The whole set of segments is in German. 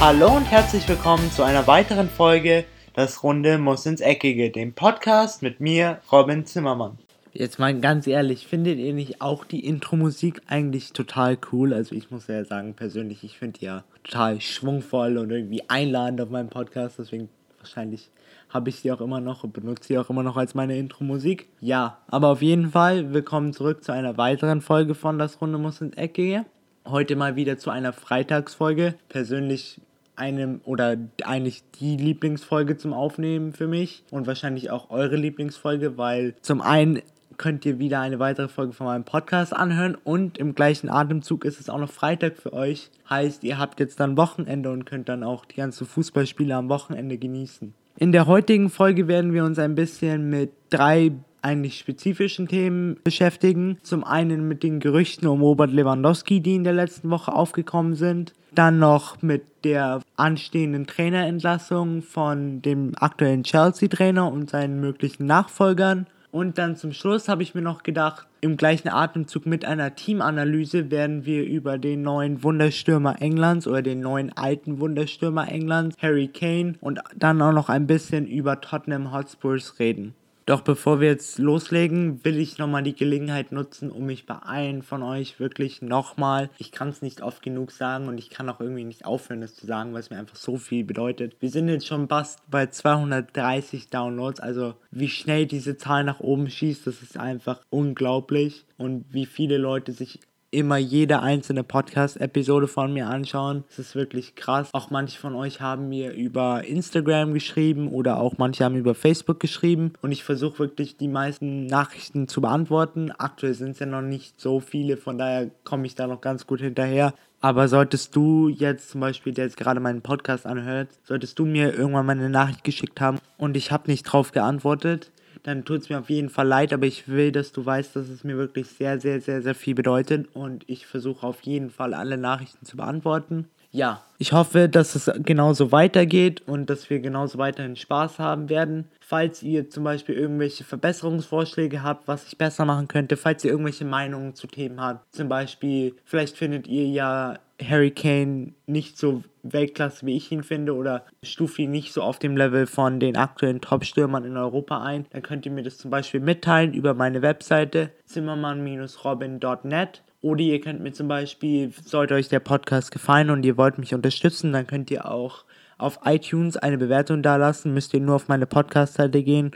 Hallo und herzlich willkommen zu einer weiteren Folge Das Runde muss ins Eckige, dem Podcast mit mir, Robin Zimmermann. Jetzt mal ganz ehrlich, findet ihr nicht auch die Intro-Musik eigentlich total cool? Also ich muss ja sagen, persönlich, ich finde die ja total schwungvoll und irgendwie einladend auf meinem Podcast, deswegen wahrscheinlich habe ich sie auch immer noch und benutze sie auch immer noch als meine Intro-Musik. Ja, aber auf jeden Fall, willkommen zurück zu einer weiteren Folge von Das Runde muss ins Eckige. Heute mal wieder zu einer Freitagsfolge. Persönlich einem oder eigentlich die Lieblingsfolge zum Aufnehmen für mich und wahrscheinlich auch eure Lieblingsfolge, weil zum einen könnt ihr wieder eine weitere Folge von meinem Podcast anhören und im gleichen Atemzug ist es auch noch Freitag für euch. Heißt, ihr habt jetzt dann Wochenende und könnt dann auch die ganzen Fußballspiele am Wochenende genießen. In der heutigen Folge werden wir uns ein bisschen mit drei eigentlich spezifischen Themen beschäftigen. Zum einen mit den Gerüchten um Robert Lewandowski, die in der letzten Woche aufgekommen sind. Dann noch mit der anstehenden Trainerentlassung von dem aktuellen Chelsea-Trainer und seinen möglichen Nachfolgern. Und dann zum Schluss habe ich mir noch gedacht, im gleichen Atemzug mit einer Teamanalyse werden wir über den neuen Wunderstürmer Englands oder den neuen alten Wunderstürmer Englands, Harry Kane, und dann auch noch ein bisschen über Tottenham Hotspurs reden. Doch bevor wir jetzt loslegen, will ich nochmal die Gelegenheit nutzen, um mich bei allen von euch wirklich nochmal, ich kann es nicht oft genug sagen und ich kann auch irgendwie nicht aufhören, das zu sagen, weil es mir einfach so viel bedeutet. Wir sind jetzt schon fast bei 230 Downloads, also wie schnell diese Zahl nach oben schießt, das ist einfach unglaublich und wie viele Leute sich immer jede einzelne Podcast-Episode von mir anschauen. Es ist wirklich krass. Auch manche von euch haben mir über Instagram geschrieben oder auch manche haben über Facebook geschrieben. Und ich versuche wirklich die meisten Nachrichten zu beantworten. Aktuell sind es ja noch nicht so viele, von daher komme ich da noch ganz gut hinterher. Aber solltest du jetzt zum Beispiel, der jetzt gerade meinen Podcast anhört, solltest du mir irgendwann mal eine Nachricht geschickt haben und ich habe nicht drauf geantwortet, dann tut es mir auf jeden Fall leid, aber ich will, dass du weißt, dass es mir wirklich sehr, sehr, sehr, sehr viel bedeutet und ich versuche auf jeden Fall alle Nachrichten zu beantworten. Ja, ich hoffe, dass es genauso weitergeht und dass wir genauso weiterhin Spaß haben werden. Falls ihr zum Beispiel irgendwelche Verbesserungsvorschläge habt, was ich besser machen könnte, falls ihr irgendwelche Meinungen zu Themen habt, zum Beispiel, vielleicht findet ihr ja Harry Kane nicht so Weltklasse, wie ich ihn finde, oder stufe ihn nicht so auf dem Level von den aktuellen Top-Stürmern in Europa ein, dann könnt ihr mir das zum Beispiel mitteilen über meine Webseite zimmermann-robin.net. Oder ihr könnt mir zum Beispiel, sollte euch der Podcast gefallen und ihr wollt mich unterstützen, dann könnt ihr auch auf iTunes eine Bewertung dalassen. Müsst ihr nur auf meine Podcast-Seite gehen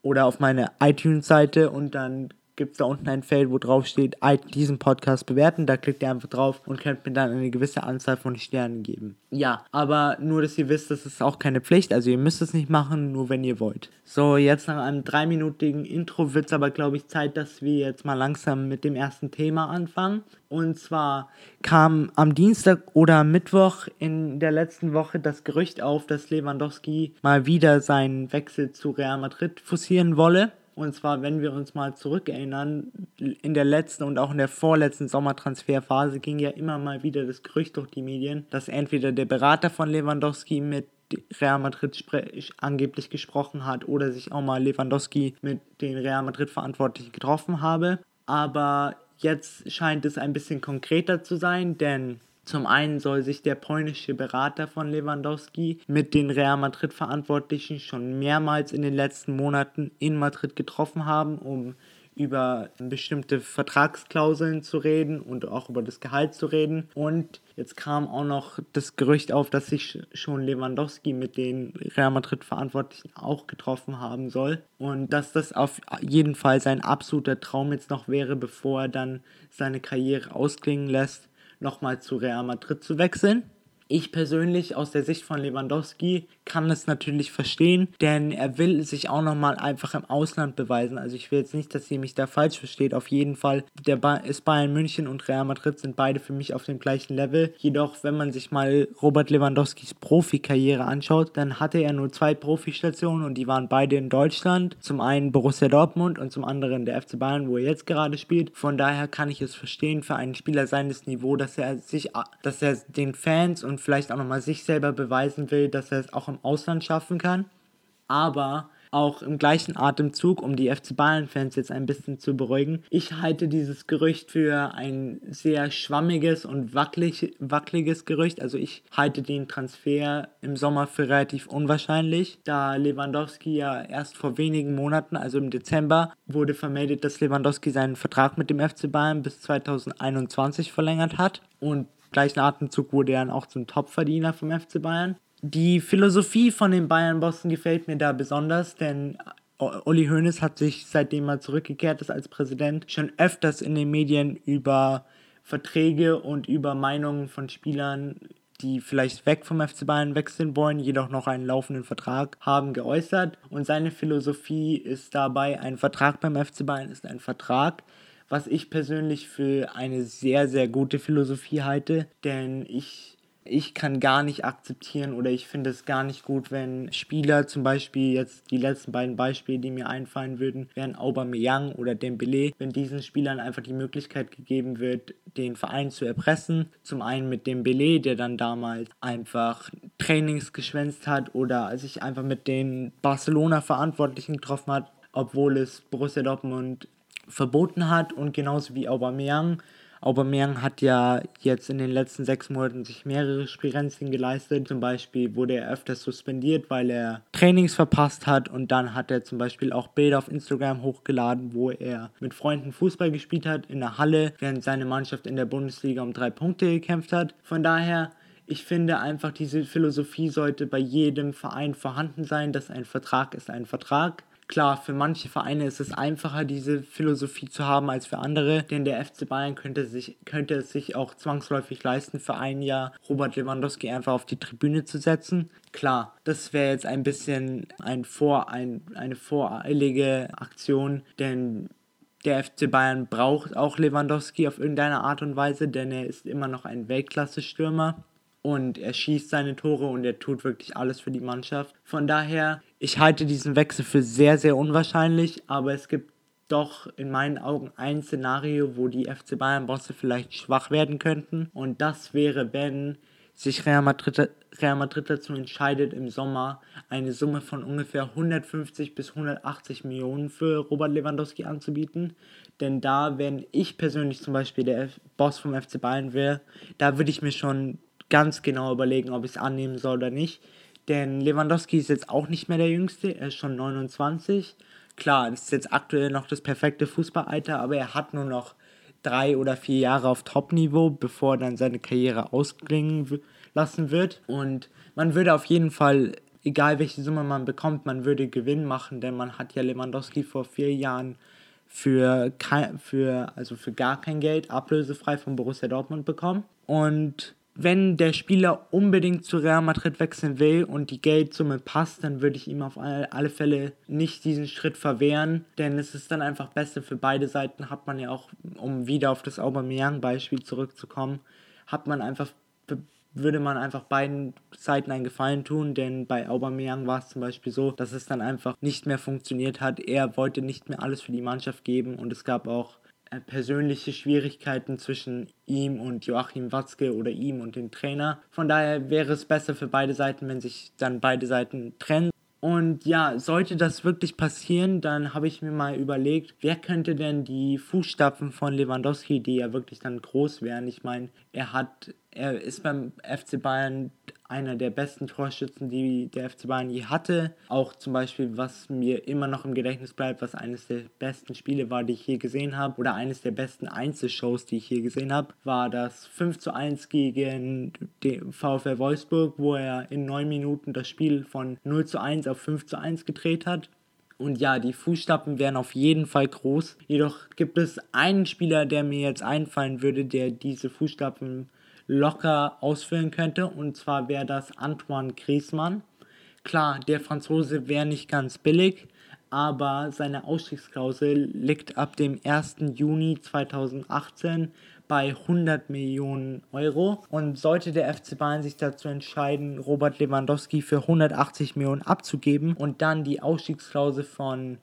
oder auf meine iTunes-Seite und dann gibt es da unten ein Feld, wo drauf steht, diesen Podcast bewerten. Da klickt ihr einfach drauf und könnt mir dann eine gewisse Anzahl von Sternen geben. Ja, aber nur, dass ihr wisst, das ist auch keine Pflicht. Also ihr müsst es nicht machen, nur wenn ihr wollt. So, jetzt nach einem dreiminütigen Intro wird es aber, glaube ich, Zeit, dass wir jetzt mal langsam mit dem ersten Thema anfangen. Und zwar kam am Dienstag oder Mittwoch in der letzten Woche das Gerücht auf, dass Lewandowski mal wieder seinen Wechsel zu Real Madrid forcieren wolle. Und zwar, wenn wir uns mal zurückerinnern, in der letzten und auch in der vorletzten Sommertransferphase ging ja immer mal wieder das Gerücht durch die Medien, dass entweder der Berater von Lewandowski mit Real Madrid angeblich gesprochen hat oder sich auch mal Lewandowski mit den Real Madrid Verantwortlichen getroffen habe. Aber jetzt scheint es ein bisschen konkreter zu sein, denn zum einen soll sich der polnische Berater von Lewandowski mit den Real Madrid Verantwortlichen schon mehrmals in den letzten Monaten in Madrid getroffen haben, um über bestimmte Vertragsklauseln zu reden und auch über das Gehalt zu reden. Und jetzt kam auch noch das Gerücht auf, dass sich schon Lewandowski mit den Real Madrid Verantwortlichen auch getroffen haben soll. Und dass das auf jeden Fall sein absoluter Traum jetzt noch wäre, bevor er dann seine Karriere ausklingen lässt nochmal zu Real Madrid zu wechseln. Ich persönlich aus der Sicht von Lewandowski kann es natürlich verstehen, denn er will sich auch nochmal einfach im Ausland beweisen. Also ich will jetzt nicht, dass ihr mich da falsch versteht. Auf jeden Fall der ba ist Bayern München und Real Madrid sind beide für mich auf dem gleichen Level. Jedoch, wenn man sich mal Robert Lewandowskis Profikarriere anschaut, dann hatte er nur zwei Profistationen und die waren beide in Deutschland. Zum einen Borussia Dortmund und zum anderen der FC Bayern, wo er jetzt gerade spielt. Von daher kann ich es verstehen für einen Spieler seines Niveaus, dass er sich, dass er den Fans und vielleicht auch nochmal sich selber beweisen will, dass er es auch im Ausland schaffen kann. Aber auch im gleichen Atemzug, um die FC Bayern-Fans jetzt ein bisschen zu beruhigen. Ich halte dieses Gerücht für ein sehr schwammiges und wackelig, wackeliges Gerücht. Also ich halte den Transfer im Sommer für relativ unwahrscheinlich, da Lewandowski ja erst vor wenigen Monaten, also im Dezember, wurde vermeldet, dass Lewandowski seinen Vertrag mit dem FC Bayern bis 2021 verlängert hat. Und gleichen Atemzug wurde er dann auch zum Topverdiener vom FC Bayern. Die Philosophie von den Bayern-Bossen gefällt mir da besonders, denn Uli Hoeneß hat sich, seitdem er zurückgekehrt ist als Präsident, schon öfters in den Medien über Verträge und über Meinungen von Spielern, die vielleicht weg vom FC Bayern wechseln wollen, jedoch noch einen laufenden Vertrag haben, geäußert. Und seine Philosophie ist dabei, ein Vertrag beim FC Bayern ist ein Vertrag, was ich persönlich für eine sehr, sehr gute Philosophie halte, denn ich ich kann gar nicht akzeptieren oder ich finde es gar nicht gut, wenn Spieler, zum Beispiel jetzt die letzten beiden Beispiele, die mir einfallen würden, wären Aubameyang oder Dembele, wenn diesen Spielern einfach die Möglichkeit gegeben wird, den Verein zu erpressen. Zum einen mit Dembele, der dann damals einfach Trainings geschwänzt hat oder sich einfach mit den Barcelona-Verantwortlichen getroffen hat, obwohl es Borussia Dortmund verboten hat und genauso wie Aubameyang Aubameyang hat ja jetzt in den letzten sechs Monaten sich mehrere Spirenzien geleistet. Zum Beispiel wurde er öfters suspendiert, weil er Trainings verpasst hat und dann hat er zum Beispiel auch Bilder auf Instagram hochgeladen, wo er mit Freunden Fußball gespielt hat in der Halle, während seine Mannschaft in der Bundesliga um drei Punkte gekämpft hat. Von daher ich finde einfach, diese Philosophie sollte bei jedem Verein vorhanden sein, dass ein Vertrag ist ein Vertrag. Klar, für manche Vereine ist es einfacher, diese Philosophie zu haben als für andere, denn der FC Bayern könnte, sich, könnte es sich auch zwangsläufig leisten, für ein Jahr Robert Lewandowski einfach auf die Tribüne zu setzen. Klar, das wäre jetzt ein bisschen ein Vor, ein, eine voreilige Aktion, denn der FC Bayern braucht auch Lewandowski auf irgendeine Art und Weise, denn er ist immer noch ein Weltklasse-Stürmer und er schießt seine Tore und er tut wirklich alles für die Mannschaft. Von daher, ich halte diesen Wechsel für sehr, sehr unwahrscheinlich, aber es gibt doch in meinen Augen ein Szenario, wo die FC Bayern-Bosse vielleicht schwach werden könnten. Und das wäre, wenn sich Real Madrid, Real Madrid dazu entscheidet, im Sommer eine Summe von ungefähr 150 bis 180 Millionen für Robert Lewandowski anzubieten. Denn da, wenn ich persönlich zum Beispiel der Boss vom FC Bayern wäre, da würde ich mir schon ganz genau überlegen, ob ich es annehmen soll oder nicht. Denn Lewandowski ist jetzt auch nicht mehr der Jüngste, er ist schon 29. Klar, ist jetzt aktuell noch das perfekte Fußballalter, aber er hat nur noch drei oder vier Jahre auf Top-Niveau, bevor er dann seine Karriere ausklingen lassen wird. Und man würde auf jeden Fall, egal welche Summe man bekommt, man würde Gewinn machen, denn man hat ja Lewandowski vor vier Jahren für, kein, für, also für gar kein Geld ablösefrei von Borussia Dortmund bekommen. Und wenn der Spieler unbedingt zu Real Madrid wechseln will und die Geldsumme passt, dann würde ich ihm auf alle Fälle nicht diesen Schritt verwehren, denn es ist dann einfach besser für beide Seiten, hat man ja auch, um wieder auf das Aubameyang-Beispiel zurückzukommen, hat man einfach, würde man einfach beiden Seiten einen Gefallen tun, denn bei Aubameyang war es zum Beispiel so, dass es dann einfach nicht mehr funktioniert hat, er wollte nicht mehr alles für die Mannschaft geben und es gab auch persönliche Schwierigkeiten zwischen ihm und Joachim Watzke oder ihm und dem Trainer. Von daher wäre es besser für beide Seiten, wenn sich dann beide Seiten trennen. Und ja, sollte das wirklich passieren, dann habe ich mir mal überlegt, wer könnte denn die Fußstapfen von Lewandowski, die ja wirklich dann groß wären. Ich meine, er hat, er ist beim FC Bayern einer der besten Torschützen, die der FC Bayern je hatte. Auch zum Beispiel, was mir immer noch im Gedächtnis bleibt, was eines der besten Spiele war, die ich je gesehen habe, oder eines der besten Einzelshows, die ich je gesehen habe, war das 5 zu 1 gegen den VfL Wolfsburg, wo er in 9 Minuten das Spiel von 0 zu 1 auf 5 zu 1 gedreht hat. Und ja, die Fußstapfen wären auf jeden Fall groß. Jedoch gibt es einen Spieler, der mir jetzt einfallen würde, der diese Fußstapfen locker ausfüllen könnte. Und zwar wäre das Antoine Griezmann. Klar, der Franzose wäre nicht ganz billig, aber seine Ausstiegsklausel liegt ab dem 1. Juni 2018 bei 100 Millionen Euro. Und sollte der FC Bayern sich dazu entscheiden, Robert Lewandowski für 180 Millionen abzugeben und dann die Ausstiegsklausel von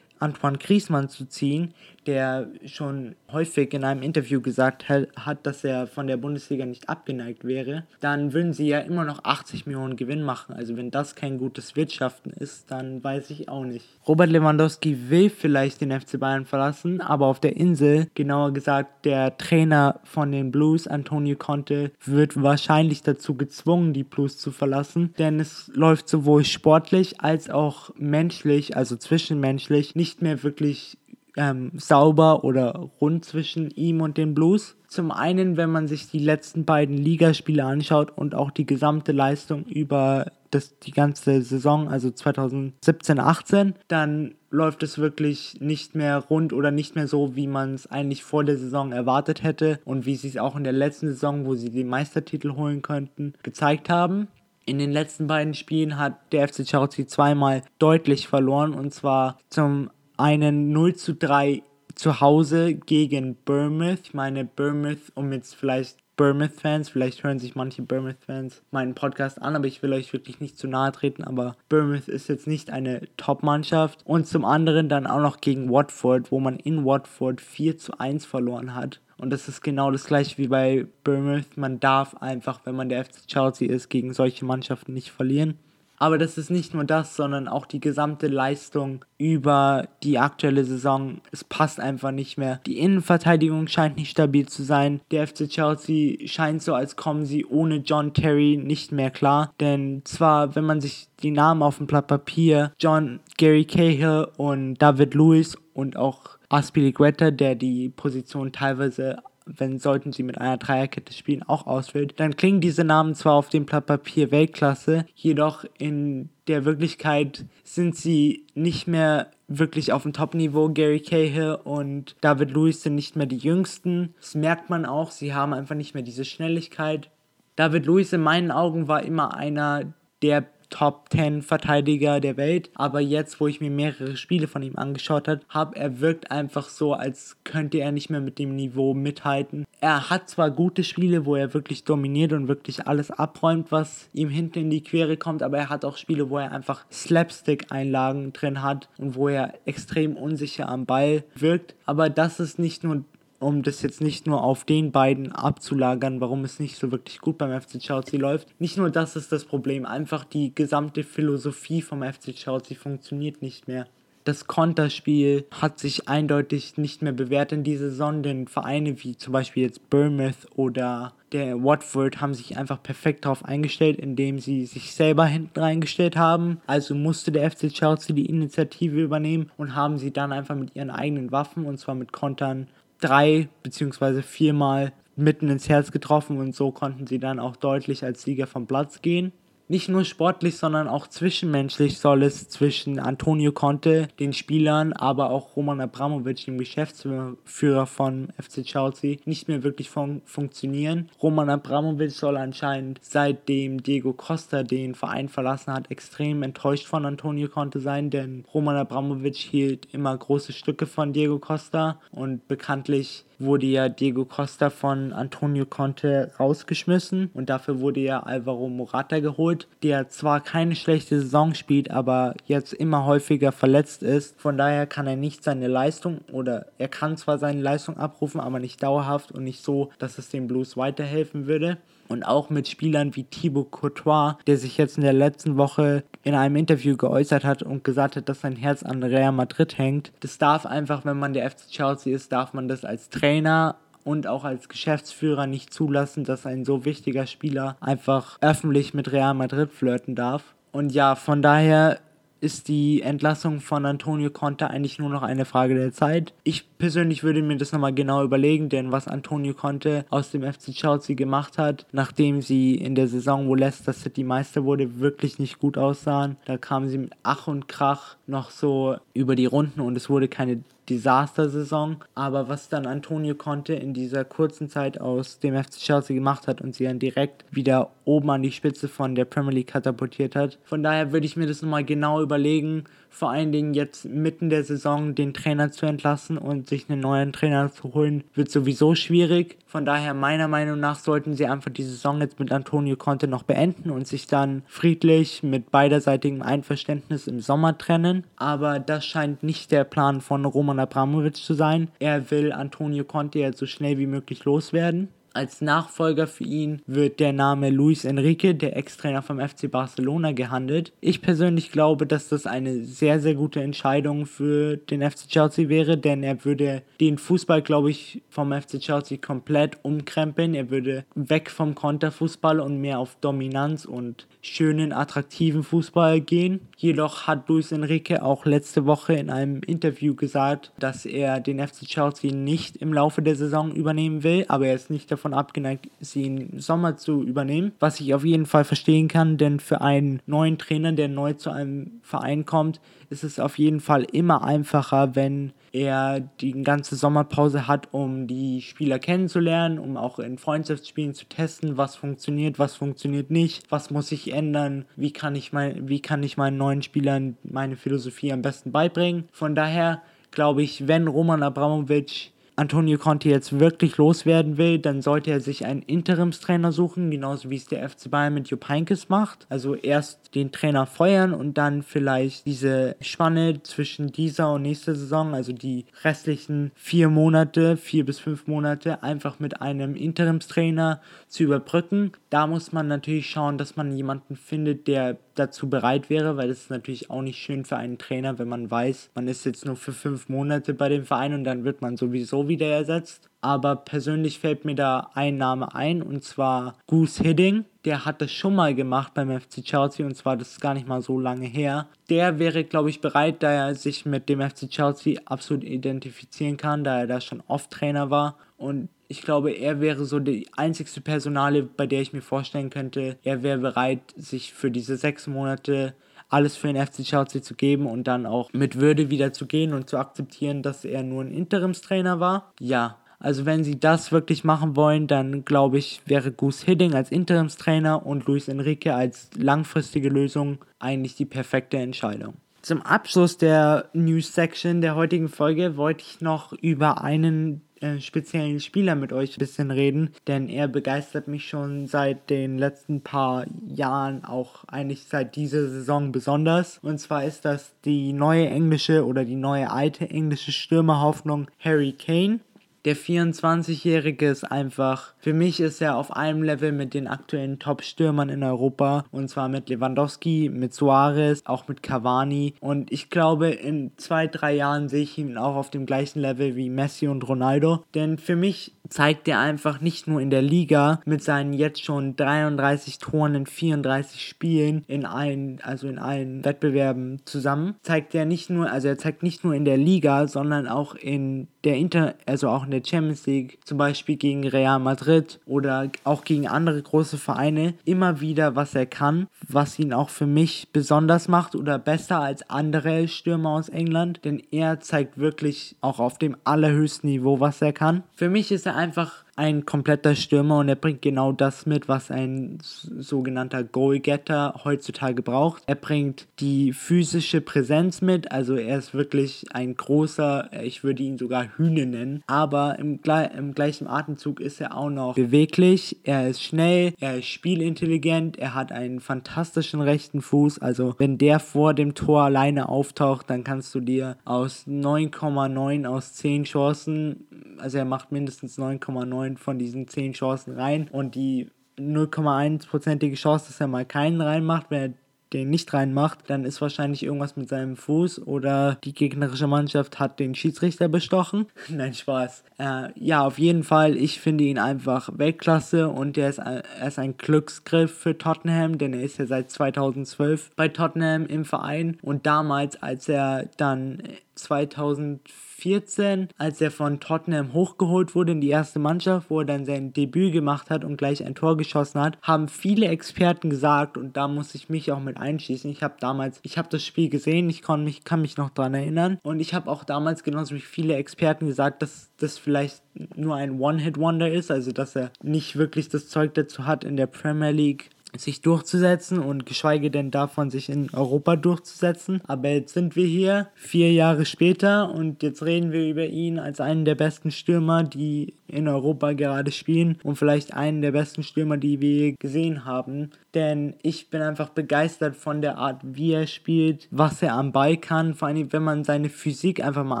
Antoine Griezmann zu ziehen, der schon häufig in einem Interview gesagt hat, dass er von der Bundesliga nicht abgeneigt wäre, dann würden sie ja immer noch 80 Millionen Gewinn machen. Also wenn das kein gutes Wirtschaften ist, dann weiß ich auch nicht. Robert Lewandowski will vielleicht den FC Bayern verlassen, aber auf der Insel, genauer gesagt der Trainer von den Blues, Antonio Conte, wird wahrscheinlich dazu gezwungen, die Blues zu verlassen, denn es läuft sowohl sportlich als auch menschlich, also zwischenmenschlich, nicht mehr wirklich ähm, sauber oder rund zwischen ihm und den Blues. Zum einen, wenn man sich die letzten beiden Ligaspiele anschaut und auch die gesamte Leistung über das, die ganze Saison, also 2017, 18, dann läuft es wirklich nicht mehr rund oder nicht mehr so, wie man es eigentlich vor der Saison erwartet hätte und wie sie es auch in der letzten Saison, wo sie den Meistertitel holen könnten, gezeigt haben. In den letzten beiden Spielen hat der FC Chelsea zweimal deutlich verloren und zwar zum einen 0 zu 3 zu Hause gegen Bournemouth. Ich meine Bournemouth, um jetzt vielleicht Bournemouth-Fans, vielleicht hören sich manche Bournemouth-Fans meinen Podcast an, aber ich will euch wirklich nicht zu nahe treten, aber Bournemouth ist jetzt nicht eine Top-Mannschaft. Und zum anderen dann auch noch gegen Watford, wo man in Watford 4 zu 1 verloren hat. Und das ist genau das gleiche wie bei Bournemouth. Man darf einfach, wenn man der FC Chelsea ist, gegen solche Mannschaften nicht verlieren. Aber das ist nicht nur das, sondern auch die gesamte Leistung über die aktuelle Saison. Es passt einfach nicht mehr. Die Innenverteidigung scheint nicht stabil zu sein. Der FC Chelsea scheint so, als kommen sie ohne John Terry nicht mehr klar. Denn zwar, wenn man sich die Namen auf dem Blatt Papier, John, Gary Cahill und David Lewis und auch Aspilicueta, der die Position teilweise wenn sollten sie mit einer Dreierkette spielen, auch ausfällt, dann klingen diese Namen zwar auf dem Blatt Papier Weltklasse, jedoch in der Wirklichkeit sind sie nicht mehr wirklich auf dem Top-Niveau. Gary Cahill und David Lewis sind nicht mehr die jüngsten. Das merkt man auch, sie haben einfach nicht mehr diese Schnelligkeit. David Lewis in meinen Augen war immer einer der Top 10 Verteidiger der Welt. Aber jetzt, wo ich mir mehrere Spiele von ihm angeschaut habe, hab, er wirkt einfach so, als könnte er nicht mehr mit dem Niveau mithalten. Er hat zwar gute Spiele, wo er wirklich dominiert und wirklich alles abräumt, was ihm hinten in die Quere kommt, aber er hat auch Spiele, wo er einfach Slapstick-Einlagen drin hat und wo er extrem unsicher am Ball wirkt. Aber das ist nicht nur um das jetzt nicht nur auf den beiden abzulagern, warum es nicht so wirklich gut beim FC Chelsea läuft. Nicht nur das ist das Problem, einfach die gesamte Philosophie vom FC Chelsea funktioniert nicht mehr. Das Konterspiel hat sich eindeutig nicht mehr bewährt in dieser Saison, denn Vereine wie zum Beispiel jetzt Bournemouth oder der Watford haben sich einfach perfekt darauf eingestellt, indem sie sich selber hinten reingestellt haben. Also musste der FC Chelsea die Initiative übernehmen und haben sie dann einfach mit ihren eigenen Waffen und zwar mit Kontern drei beziehungsweise viermal mitten ins Herz getroffen und so konnten sie dann auch deutlich als Sieger vom Platz gehen. Nicht nur sportlich, sondern auch zwischenmenschlich soll es zwischen Antonio Conte, den Spielern, aber auch Roman Abramovic, dem Geschäftsführer von FC Chelsea, nicht mehr wirklich fun funktionieren. Roman Abramovic soll anscheinend seitdem Diego Costa den Verein verlassen hat, extrem enttäuscht von Antonio Conte sein, denn Roman Abramovic hielt immer große Stücke von Diego Costa und bekanntlich wurde ja Diego Costa von Antonio Conte rausgeschmissen und dafür wurde ja Alvaro Morata geholt, der zwar keine schlechte Saison spielt, aber jetzt immer häufiger verletzt ist. Von daher kann er nicht seine Leistung oder er kann zwar seine Leistung abrufen, aber nicht dauerhaft und nicht so, dass es dem Blues weiterhelfen würde und auch mit Spielern wie Thibaut Courtois, der sich jetzt in der letzten Woche in einem Interview geäußert hat und gesagt hat, dass sein Herz an Real Madrid hängt. Das darf einfach, wenn man der FC Chelsea ist, darf man das als Trainer und auch als Geschäftsführer nicht zulassen, dass ein so wichtiger Spieler einfach öffentlich mit Real Madrid flirten darf. Und ja, von daher ist die Entlassung von Antonio Conte eigentlich nur noch eine Frage der Zeit. Ich persönlich würde mir das nochmal genau überlegen, denn was Antonio Conte aus dem FC Chelsea gemacht hat, nachdem sie in der Saison, wo Leicester City Meister wurde, wirklich nicht gut aussahen. Da kamen sie mit Ach und Krach noch so über die Runden und es wurde keine Desaster-Saison. Aber was dann Antonio Conte in dieser kurzen Zeit aus dem FC Chelsea gemacht hat und sie dann direkt wieder oben an die Spitze von der Premier League katapultiert hat. Von daher würde ich mir das nochmal genau überlegen vor allen Dingen jetzt mitten der Saison den Trainer zu entlassen und sich einen neuen Trainer zu holen, wird sowieso schwierig. Von daher meiner Meinung nach sollten sie einfach die Saison jetzt mit Antonio Conte noch beenden und sich dann friedlich mit beiderseitigem Einverständnis im Sommer trennen. Aber das scheint nicht der Plan von Roman Abramovic zu sein. Er will Antonio Conte jetzt so schnell wie möglich loswerden. Als Nachfolger für ihn wird der Name Luis Enrique, der Ex-Trainer vom FC Barcelona, gehandelt. Ich persönlich glaube, dass das eine sehr, sehr gute Entscheidung für den FC Chelsea wäre, denn er würde den Fußball, glaube ich, vom FC Chelsea komplett umkrempeln. Er würde weg vom Konterfußball und mehr auf Dominanz und schönen, attraktiven Fußball gehen. Jedoch hat Luis Enrique auch letzte Woche in einem Interview gesagt, dass er den FC Chelsea nicht im Laufe der Saison übernehmen will, aber er ist nicht davon davon abgeneigt, sie im Sommer zu übernehmen, was ich auf jeden Fall verstehen kann, denn für einen neuen Trainer, der neu zu einem Verein kommt, ist es auf jeden Fall immer einfacher, wenn er die ganze Sommerpause hat, um die Spieler kennenzulernen, um auch in Freundschaftsspielen zu testen, was funktioniert, was funktioniert nicht, was muss ich ändern, wie kann ich, mein, wie kann ich meinen neuen Spielern meine Philosophie am besten beibringen. Von daher glaube ich, wenn Roman Abramovic Antonio Conte jetzt wirklich loswerden will, dann sollte er sich einen Interimstrainer suchen, genauso wie es der FC Bayern mit Jupp Heynckes macht. Also erst den Trainer feuern und dann vielleicht diese Spanne zwischen dieser und nächster Saison, also die restlichen vier Monate, vier bis fünf Monate, einfach mit einem Interimstrainer zu überbrücken. Da muss man natürlich schauen, dass man jemanden findet, der dazu bereit wäre, weil es ist natürlich auch nicht schön für einen Trainer, wenn man weiß, man ist jetzt nur für fünf Monate bei dem Verein und dann wird man sowieso wieder ersetzt. Aber persönlich fällt mir da ein Name ein und zwar Goose Hidding. Der hat das schon mal gemacht beim FC Chelsea und zwar das ist gar nicht mal so lange her. Der wäre, glaube ich, bereit, da er sich mit dem FC Chelsea absolut identifizieren kann, da er da schon oft Trainer war und ich glaube, er wäre so die einzigste Personale, bei der ich mir vorstellen könnte, er wäre bereit, sich für diese sechs Monate alles für den FC Chelsea zu geben und dann auch mit Würde wieder zu gehen und zu akzeptieren, dass er nur ein Interimstrainer war. Ja, also wenn sie das wirklich machen wollen, dann glaube ich, wäre Goose Hidding als Interimstrainer und Luis Enrique als langfristige Lösung eigentlich die perfekte Entscheidung. Zum Abschluss der News Section der heutigen Folge wollte ich noch über einen äh, speziellen Spieler mit euch ein bisschen reden, denn er begeistert mich schon seit den letzten paar Jahren, auch eigentlich seit dieser Saison besonders. Und zwar ist das die neue englische oder die neue alte englische Stürmerhoffnung Harry Kane. Der 24-Jährige ist einfach, für mich ist er auf einem Level mit den aktuellen Top-Stürmern in Europa. Und zwar mit Lewandowski, mit Suarez, auch mit Cavani. Und ich glaube, in zwei, drei Jahren sehe ich ihn auch auf dem gleichen Level wie Messi und Ronaldo. Denn für mich zeigt er einfach nicht nur in der Liga mit seinen jetzt schon 33 Toren in 34 Spielen in allen, also in allen Wettbewerben zusammen, zeigt er nicht nur, also er zeigt nicht nur in der Liga, sondern auch in der Inter, also auch in der Champions League, zum Beispiel gegen Real Madrid oder auch gegen andere große Vereine, immer wieder, was er kann, was ihn auch für mich besonders macht oder besser als andere Stürmer aus England, denn er zeigt wirklich auch auf dem allerhöchsten Niveau, was er kann. Für mich ist er einfach ein kompletter Stürmer und er bringt genau das mit, was ein sogenannter Goalgetter heutzutage braucht. Er bringt die physische Präsenz mit, also er ist wirklich ein großer, ich würde ihn sogar Hühne nennen, aber im, im gleichen Atemzug ist er auch noch beweglich, er ist schnell, er ist spielintelligent, er hat einen fantastischen rechten Fuß, also wenn der vor dem Tor alleine auftaucht, dann kannst du dir aus 9,9 aus 10 Chancen, also er macht mindestens 9,9 neun von diesen zehn Chancen rein und die 0,1%ige Chance, dass er mal keinen reinmacht, wenn er den nicht reinmacht, dann ist wahrscheinlich irgendwas mit seinem Fuß oder die gegnerische Mannschaft hat den Schiedsrichter bestochen. Nein, Spaß. Äh, ja, auf jeden Fall, ich finde ihn einfach Weltklasse und er ist, er ist ein Glücksgriff für Tottenham, denn er ist ja seit 2012 bei Tottenham im Verein und damals, als er dann 2014, als er von Tottenham hochgeholt wurde in die erste Mannschaft, wo er dann sein Debüt gemacht hat und gleich ein Tor geschossen hat, haben viele Experten gesagt und da muss ich mich auch mit einschließen. Ich habe damals, ich habe das Spiel gesehen, ich kann mich, kann mich noch daran erinnern und ich habe auch damals genauso wie viele Experten gesagt, dass das vielleicht nur ein One-Hit-Wonder ist, also dass er nicht wirklich das Zeug dazu hat, in der Premier League sich durchzusetzen und geschweige denn davon, sich in Europa durchzusetzen. Aber jetzt sind wir hier, vier Jahre später, und jetzt reden wir über ihn als einen der besten Stürmer, die in Europa gerade spielen und vielleicht einen der besten Stürmer, die wir gesehen haben. Denn ich bin einfach begeistert von der Art, wie er spielt, was er am Ball kann. Vor allem, wenn man seine Physik einfach mal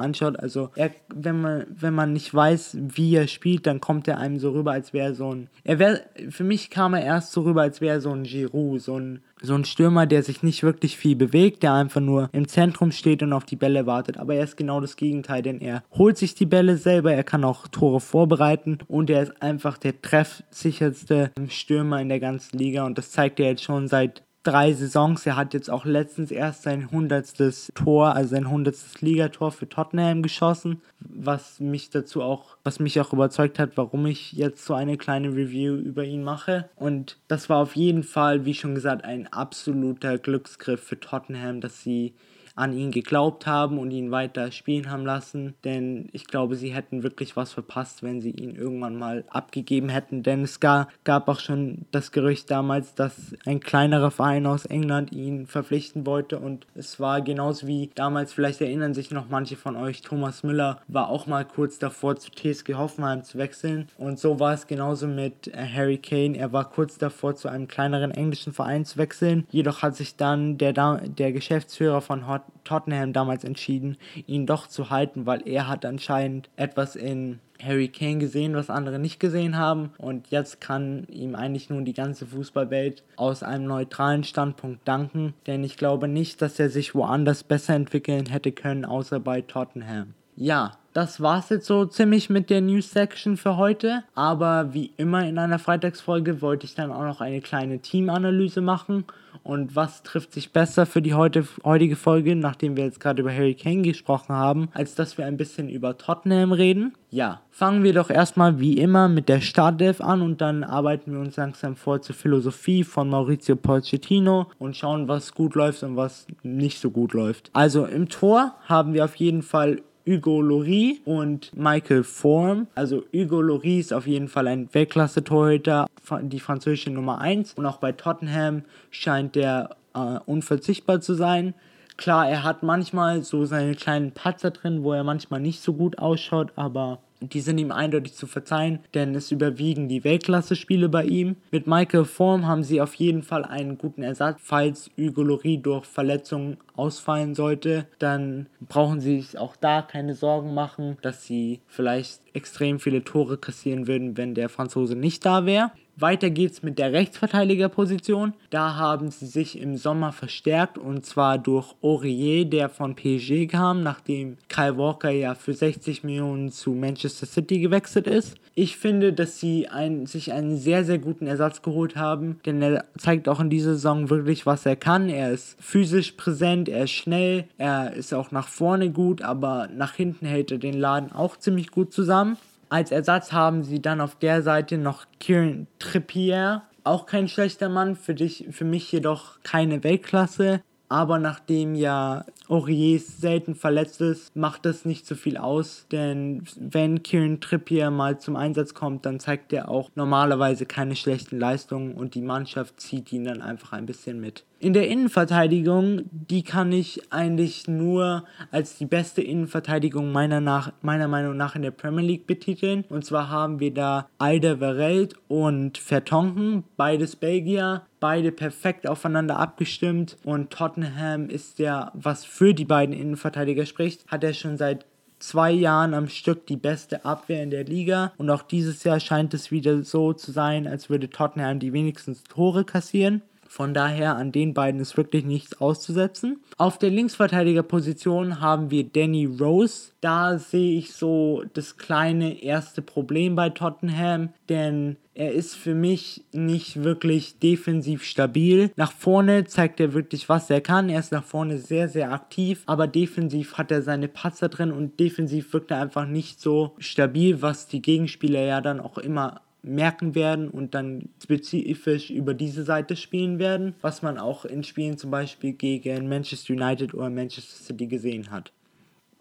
anschaut. Also, er, wenn, man, wenn man nicht weiß, wie er spielt, dann kommt er einem so rüber, als wäre er so ein. Er wär, für mich kam er erst so rüber, als wäre er so ein Giroud, so ein so ein Stürmer, der sich nicht wirklich viel bewegt, der einfach nur im Zentrum steht und auf die Bälle wartet. Aber er ist genau das Gegenteil, denn er holt sich die Bälle selber, er kann auch Tore vorbereiten und er ist einfach der treffsicherste Stürmer in der ganzen Liga und das zeigt er jetzt schon seit drei Saisons. Er hat jetzt auch letztens erst sein hundertstes Tor, also sein hundertstes Ligator für Tottenham geschossen, was mich dazu auch, was mich auch überzeugt hat, warum ich jetzt so eine kleine Review über ihn mache. Und das war auf jeden Fall, wie schon gesagt, ein absoluter Glücksgriff für Tottenham, dass sie an ihn geglaubt haben und ihn weiter spielen haben lassen. Denn ich glaube, sie hätten wirklich was verpasst, wenn sie ihn irgendwann mal abgegeben hätten. Denn es gab, auch schon das Gerücht damals, dass ein kleinerer Verein aus England ihn verpflichten wollte. Und es war genauso wie damals, vielleicht erinnern sich noch manche von euch, Thomas Müller war auch mal kurz davor zu TSG Hoffenheim zu wechseln. Und so war es genauso mit äh, Harry Kane. Er war kurz davor zu einem kleineren englischen Verein zu wechseln. Jedoch hat sich dann der, der Geschäftsführer von Hot Tottenham damals entschieden, ihn doch zu halten, weil er hat anscheinend etwas in Harry Kane gesehen, was andere nicht gesehen haben. Und jetzt kann ihm eigentlich nun die ganze Fußballwelt aus einem neutralen Standpunkt danken. Denn ich glaube nicht, dass er sich woanders besser entwickeln hätte können, außer bei Tottenham. Ja, das war's jetzt so ziemlich mit der News Section für heute. Aber wie immer in einer Freitagsfolge wollte ich dann auch noch eine kleine Teamanalyse machen. Und was trifft sich besser für die heute, heutige Folge, nachdem wir jetzt gerade über Harry Kane gesprochen haben, als dass wir ein bisschen über Tottenham reden? Ja, fangen wir doch erstmal wie immer mit der Startelf an und dann arbeiten wir uns langsam vor zur Philosophie von Maurizio Pochettino und schauen, was gut läuft und was nicht so gut läuft. Also im Tor haben wir auf jeden Fall Hugo Loris und Michael Form. Also Hugo Loris ist auf jeden Fall ein Weltklasse-Torhüter, die französische Nummer 1. Und auch bei Tottenham scheint der äh, unverzichtbar zu sein. Klar, er hat manchmal so seine kleinen Patzer drin, wo er manchmal nicht so gut ausschaut, aber die sind ihm eindeutig zu verzeihen, denn es überwiegen die Weltklasse-Spiele bei ihm. Mit Michael Form haben sie auf jeden Fall einen guten Ersatz. Falls Hugo Lloris durch Verletzungen ausfallen sollte, dann brauchen sie sich auch da keine Sorgen machen, dass sie vielleicht extrem viele Tore kassieren würden, wenn der Franzose nicht da wäre. Weiter geht's mit der Rechtsverteidigerposition. Da haben sie sich im Sommer verstärkt und zwar durch Aurier, der von PSG kam, nachdem Kyle Walker ja für 60 Millionen zu Manchester City gewechselt ist. Ich finde, dass sie ein, sich einen sehr, sehr guten Ersatz geholt haben, denn er zeigt auch in dieser Saison wirklich, was er kann. Er ist physisch präsent, er ist schnell, er ist auch nach vorne gut, aber nach hinten hält er den Laden auch ziemlich gut zusammen. Als Ersatz haben sie dann auf der Seite noch Kieran Trippier. Auch kein schlechter Mann, für, dich, für mich jedoch keine Weltklasse. Aber nachdem ja Aurier selten verletzt ist, macht das nicht so viel aus. Denn wenn Kieran Trippier mal zum Einsatz kommt, dann zeigt er auch normalerweise keine schlechten Leistungen und die Mannschaft zieht ihn dann einfach ein bisschen mit. In der Innenverteidigung, die kann ich eigentlich nur als die beste Innenverteidigung meiner, nach, meiner Meinung nach in der Premier League betiteln. Und zwar haben wir da Alderweireld und Vertonken, beides Belgier, beide perfekt aufeinander abgestimmt. Und Tottenham ist ja, was für die beiden Innenverteidiger spricht, hat er schon seit zwei Jahren am Stück die beste Abwehr in der Liga und auch dieses Jahr scheint es wieder so zu sein, als würde Tottenham die wenigstens Tore kassieren. Von daher an den beiden ist wirklich nichts auszusetzen. Auf der Linksverteidigerposition haben wir Danny Rose. Da sehe ich so das kleine erste Problem bei Tottenham, denn er ist für mich nicht wirklich defensiv stabil. Nach vorne zeigt er wirklich, was er kann. Er ist nach vorne sehr, sehr aktiv, aber defensiv hat er seine Patzer drin und defensiv wirkt er einfach nicht so stabil, was die Gegenspieler ja dann auch immer merken werden und dann spezifisch über diese Seite spielen werden, was man auch in Spielen zum Beispiel gegen Manchester United oder Manchester City gesehen hat.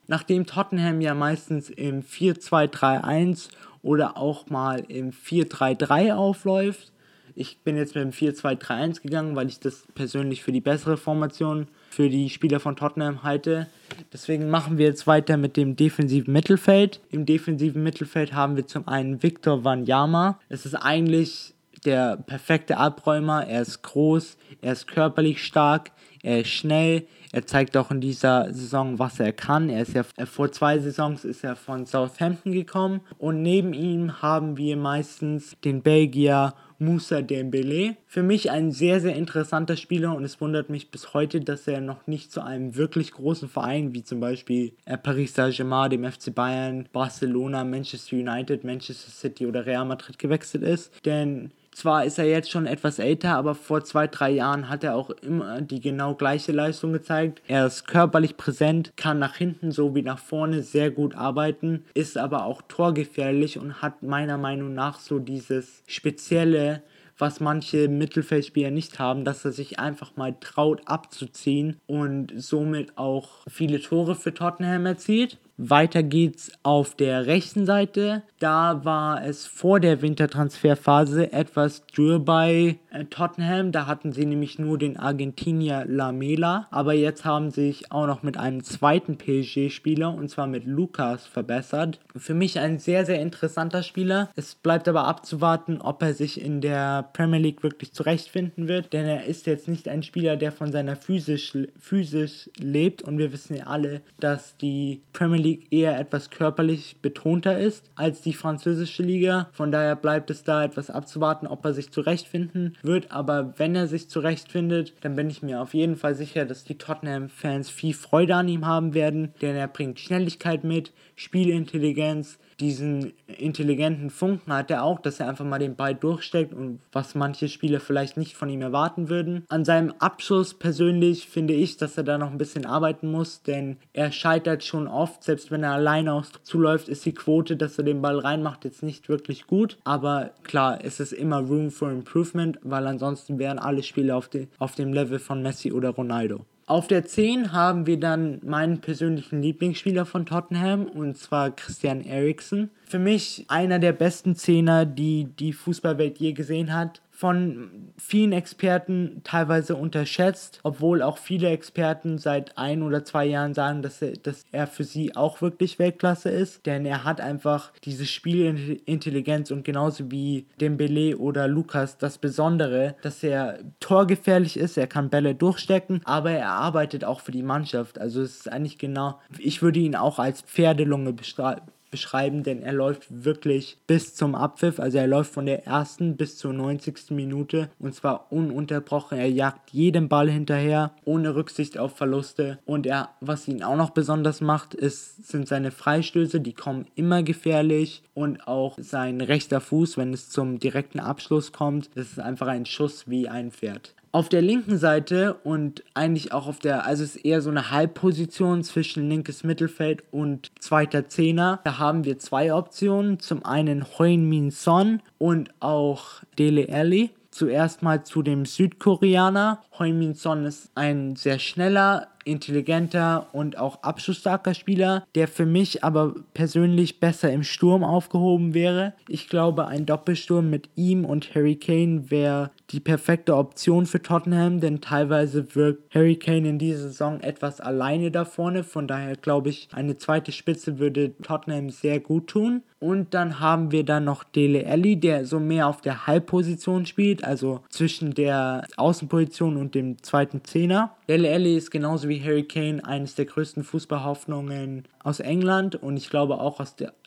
Nachdem Tottenham ja meistens im 4-2-3-1 oder auch mal im 4-3-3 aufläuft, Ich bin jetzt mit dem 4-2-3-1 gegangen, weil ich das persönlich für die bessere Formation für die Spieler von Tottenham halte. Deswegen machen wir jetzt weiter mit dem defensiven Mittelfeld. Im defensiven Mittelfeld haben wir zum einen Victor Wanyama. Es ist eigentlich der perfekte Abräumer. Er ist groß, er ist körperlich stark, er ist schnell. Er zeigt auch in dieser Saison, was er kann. Er ist ja vor zwei Saisons ist er von Southampton gekommen und neben ihm haben wir meistens den Belgier Moussa Dembele. Für mich ein sehr, sehr interessanter Spieler und es wundert mich bis heute, dass er noch nicht zu einem wirklich großen Verein wie zum Beispiel äh, Paris Saint-Germain, dem FC Bayern, Barcelona, Manchester United, Manchester City oder Real Madrid gewechselt ist. Denn zwar ist er jetzt schon etwas älter, aber vor zwei, drei Jahren hat er auch immer die genau gleiche Leistung gezeigt. Er ist körperlich präsent, kann nach hinten sowie nach vorne sehr gut arbeiten, ist aber auch torgefährlich und hat meiner Meinung nach so dieses spezielle was manche Mittelfeldspieler nicht haben, dass er sich einfach mal traut abzuziehen und somit auch viele Tore für Tottenham erzielt. Weiter geht's auf der rechten Seite. Da war es vor der Wintertransferphase etwas dürr bei äh, Tottenham. Da hatten sie nämlich nur den Argentinier Lamela. Aber jetzt haben sie sich auch noch mit einem zweiten PSG-Spieler und zwar mit Lukas verbessert. Für mich ein sehr, sehr interessanter Spieler. Es bleibt aber abzuwarten, ob er sich in der Premier League wirklich zurechtfinden wird. Denn er ist jetzt nicht ein Spieler, der von seiner physisch, physisch lebt. Und wir wissen ja alle, dass die Premier League League eher etwas körperlich betonter ist als die französische Liga. Von daher bleibt es da etwas abzuwarten, ob er sich zurechtfinden wird. Aber wenn er sich zurechtfindet, dann bin ich mir auf jeden Fall sicher, dass die Tottenham-Fans viel Freude an ihm haben werden, denn er bringt Schnelligkeit mit, Spielintelligenz, diesen intelligenten Funken hat er auch, dass er einfach mal den Ball durchsteckt und was manche Spieler vielleicht nicht von ihm erwarten würden. An seinem Abschuss persönlich finde ich, dass er da noch ein bisschen arbeiten muss, denn er scheitert schon oft, selbst wenn er alleine aus zuläuft, ist die Quote, dass er den Ball reinmacht, jetzt nicht wirklich gut. Aber klar, es ist immer Room for Improvement, weil ansonsten wären alle Spiele auf, de auf dem Level von Messi oder Ronaldo. Auf der 10 haben wir dann meinen persönlichen Lieblingsspieler von Tottenham und zwar Christian Eriksen. Für mich einer der besten Zehner, die die Fußballwelt je gesehen hat von vielen Experten teilweise unterschätzt, obwohl auch viele Experten seit ein oder zwei Jahren sagen, dass er, dass er für sie auch wirklich Weltklasse ist, denn er hat einfach diese Spielintelligenz und genauso wie Dembele oder Lukas das Besondere, dass er torgefährlich ist, er kann Bälle durchstecken, aber er arbeitet auch für die Mannschaft. Also es ist eigentlich genau, ich würde ihn auch als Pferdelunge beschreiben beschreiben, denn er läuft wirklich bis zum Abpfiff. Also er läuft von der ersten bis zur 90. Minute und zwar ununterbrochen. Er jagt jeden Ball hinterher, ohne Rücksicht auf Verluste. Und er, was ihn auch noch besonders macht, ist, sind seine Freistöße, die kommen immer gefährlich und auch sein rechter Fuß, wenn es zum direkten Abschluss kommt, das ist einfach ein Schuss wie ein Pferd. Auf der linken Seite und eigentlich auch auf der, also es ist eher so eine Halbposition zwischen linkes Mittelfeld und zweiter Zehner. Da haben wir zwei Optionen. Zum einen Heung-Min Son und auch Dele Alli. Zuerst mal zu dem Südkoreaner. Heung-Min Son ist ein sehr schneller, intelligenter und auch abschlussstarker Spieler, der für mich aber persönlich besser im Sturm aufgehoben wäre. Ich glaube, ein Doppelsturm mit ihm und Harry Kane wäre die perfekte Option für Tottenham, denn teilweise wirkt Harry Kane in dieser Saison etwas alleine da vorne. Von daher glaube ich, eine zweite Spitze würde Tottenham sehr gut tun. Und dann haben wir dann noch Dele Alli, der so mehr auf der Halbposition spielt, also zwischen der Außenposition und dem zweiten Zehner. Dele Alli ist genauso wie Harry Kane eines der größten Fußballhoffnungen aus England und ich glaube auch,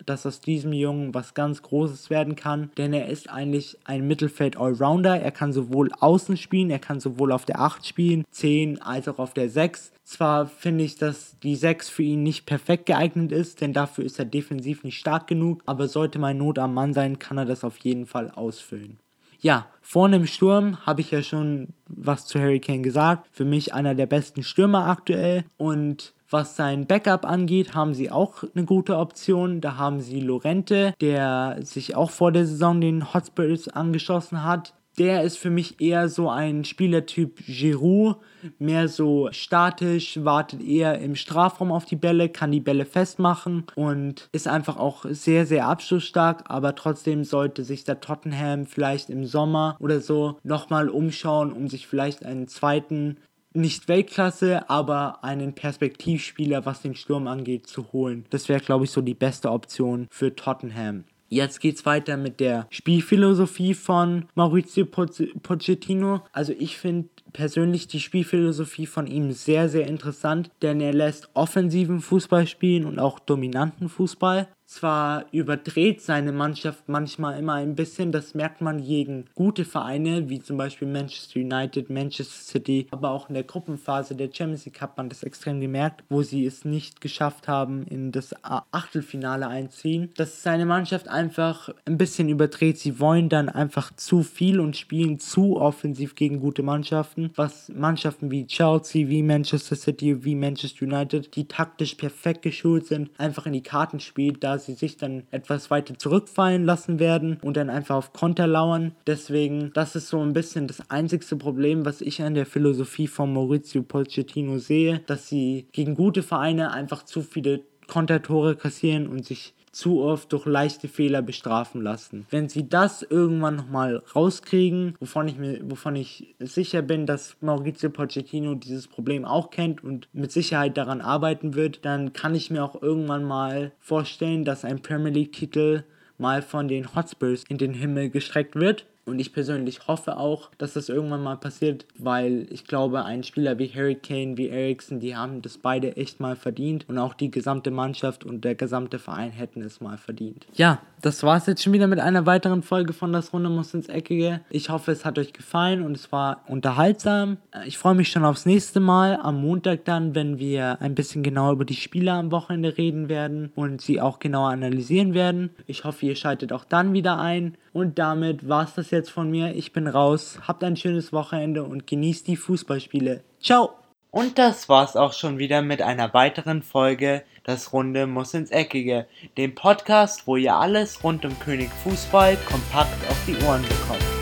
dass aus diesem Jungen was ganz Großes werden kann, denn er ist eigentlich ein Mittelfeld-Allrounder. Er kann sowohl außen spielen, er kann sowohl auf der 8 spielen, 10 als auch auf der 6. Zwar finde ich, dass die 6 für ihn nicht perfekt geeignet ist, denn dafür ist er defensiv nicht stark genug, aber sollte mal Not am Mann sein, kann er das auf jeden Fall ausfüllen. Ja, vorne im Sturm habe ich ja schon was zu Harry Kane gesagt. Für mich einer der besten Stürmer aktuell und was sein Backup angeht, haben sie auch eine gute Option. Da haben sie Lorente, der sich auch vor der Saison den Hotspurs angeschossen hat. Der ist für mich eher so ein Spielertyp Giroud, mehr so statisch, wartet eher im Strafraum auf die Bälle, kann die Bälle festmachen und ist einfach auch sehr, sehr abschlussstark, aber trotzdem sollte sich der Tottenham vielleicht im Sommer oder so nochmal umschauen, um sich vielleicht einen zweiten nicht Weltklasse, aber einen Perspektivspieler, was den Sturm angeht, zu holen. Das wäre, glaube ich, so die beste Option für Tottenham. Jetzt geht's weiter mit der Spielphilosophie von Maurizio Pochettino. Also ich finde persönlich die Spielphilosophie von ihm sehr, sehr interessant, denn er lässt offensiven Fußball spielen und auch dominanten Fußball. Zwar überdreht seine Mannschaft manchmal immer ein bisschen, das merkt man gegen gute Vereine, wie zum Beispiel Manchester United, Manchester City, aber auch in der Gruppenphase der Champions League hat man das extrem gemerkt, wo sie es nicht geschafft haben, in das Achtelfinale einziehen. Dass seine Mannschaft einfach ein bisschen überdreht, sie wollen dann einfach zu viel und spielen zu offensiv gegen gute Mannschaften, was Mannschaften wie Chelsea, wie Manchester City, wie Manchester United, die taktisch perfekt geschult sind, einfach in die Karten spielt, da sie sich dann etwas weiter zurückfallen lassen werden und dann einfach auf Konter lauern. Deswegen, das ist so ein bisschen das einzigste Problem, was ich an der Philosophie von Maurizio Pochettino sehe, dass sie gegen gute Vereine einfach zu viele Kontertore kassieren und sich zu oft durch leichte Fehler bestrafen lassen. Wenn sie das irgendwann nochmal rauskriegen, wovon ich mir, wovon ich sicher bin, dass Maurizio Pochettino dieses Problem auch kennt und mit Sicherheit daran arbeiten wird, dann kann ich mir auch irgendwann mal vorstellen, dass ein Premier League Titel mal von den Hotspurs in den Himmel gestreckt wird. Und ich persönlich hoffe auch, dass das irgendwann mal passiert, weil ich glaube, ein Spieler wie Harry Kane, wie Ericsson, die haben das beide echt mal verdient. Und auch die gesamte Mannschaft und der gesamte Verein hätten es mal verdient. Ja, das war es jetzt schon wieder mit einer weiteren Folge von Das Runde muss ins Eckige. Ich hoffe, es hat euch gefallen und es war unterhaltsam. Ich freue mich schon aufs nächste Mal am Montag dann, wenn wir ein bisschen genauer über die Spiele am Wochenende reden werden und sie auch genauer analysieren werden. Ich hoffe, ihr schaltet auch dann wieder ein. Und damit war es das jetzt von mir. Ich bin raus. Habt ein schönes Wochenende und genießt die Fußballspiele. Ciao! Und das war's auch schon wieder mit einer weiteren Folge Das Runde muss ins Eckige, dem Podcast, wo ihr alles rund um König Fußball kompakt auf die Ohren bekommt.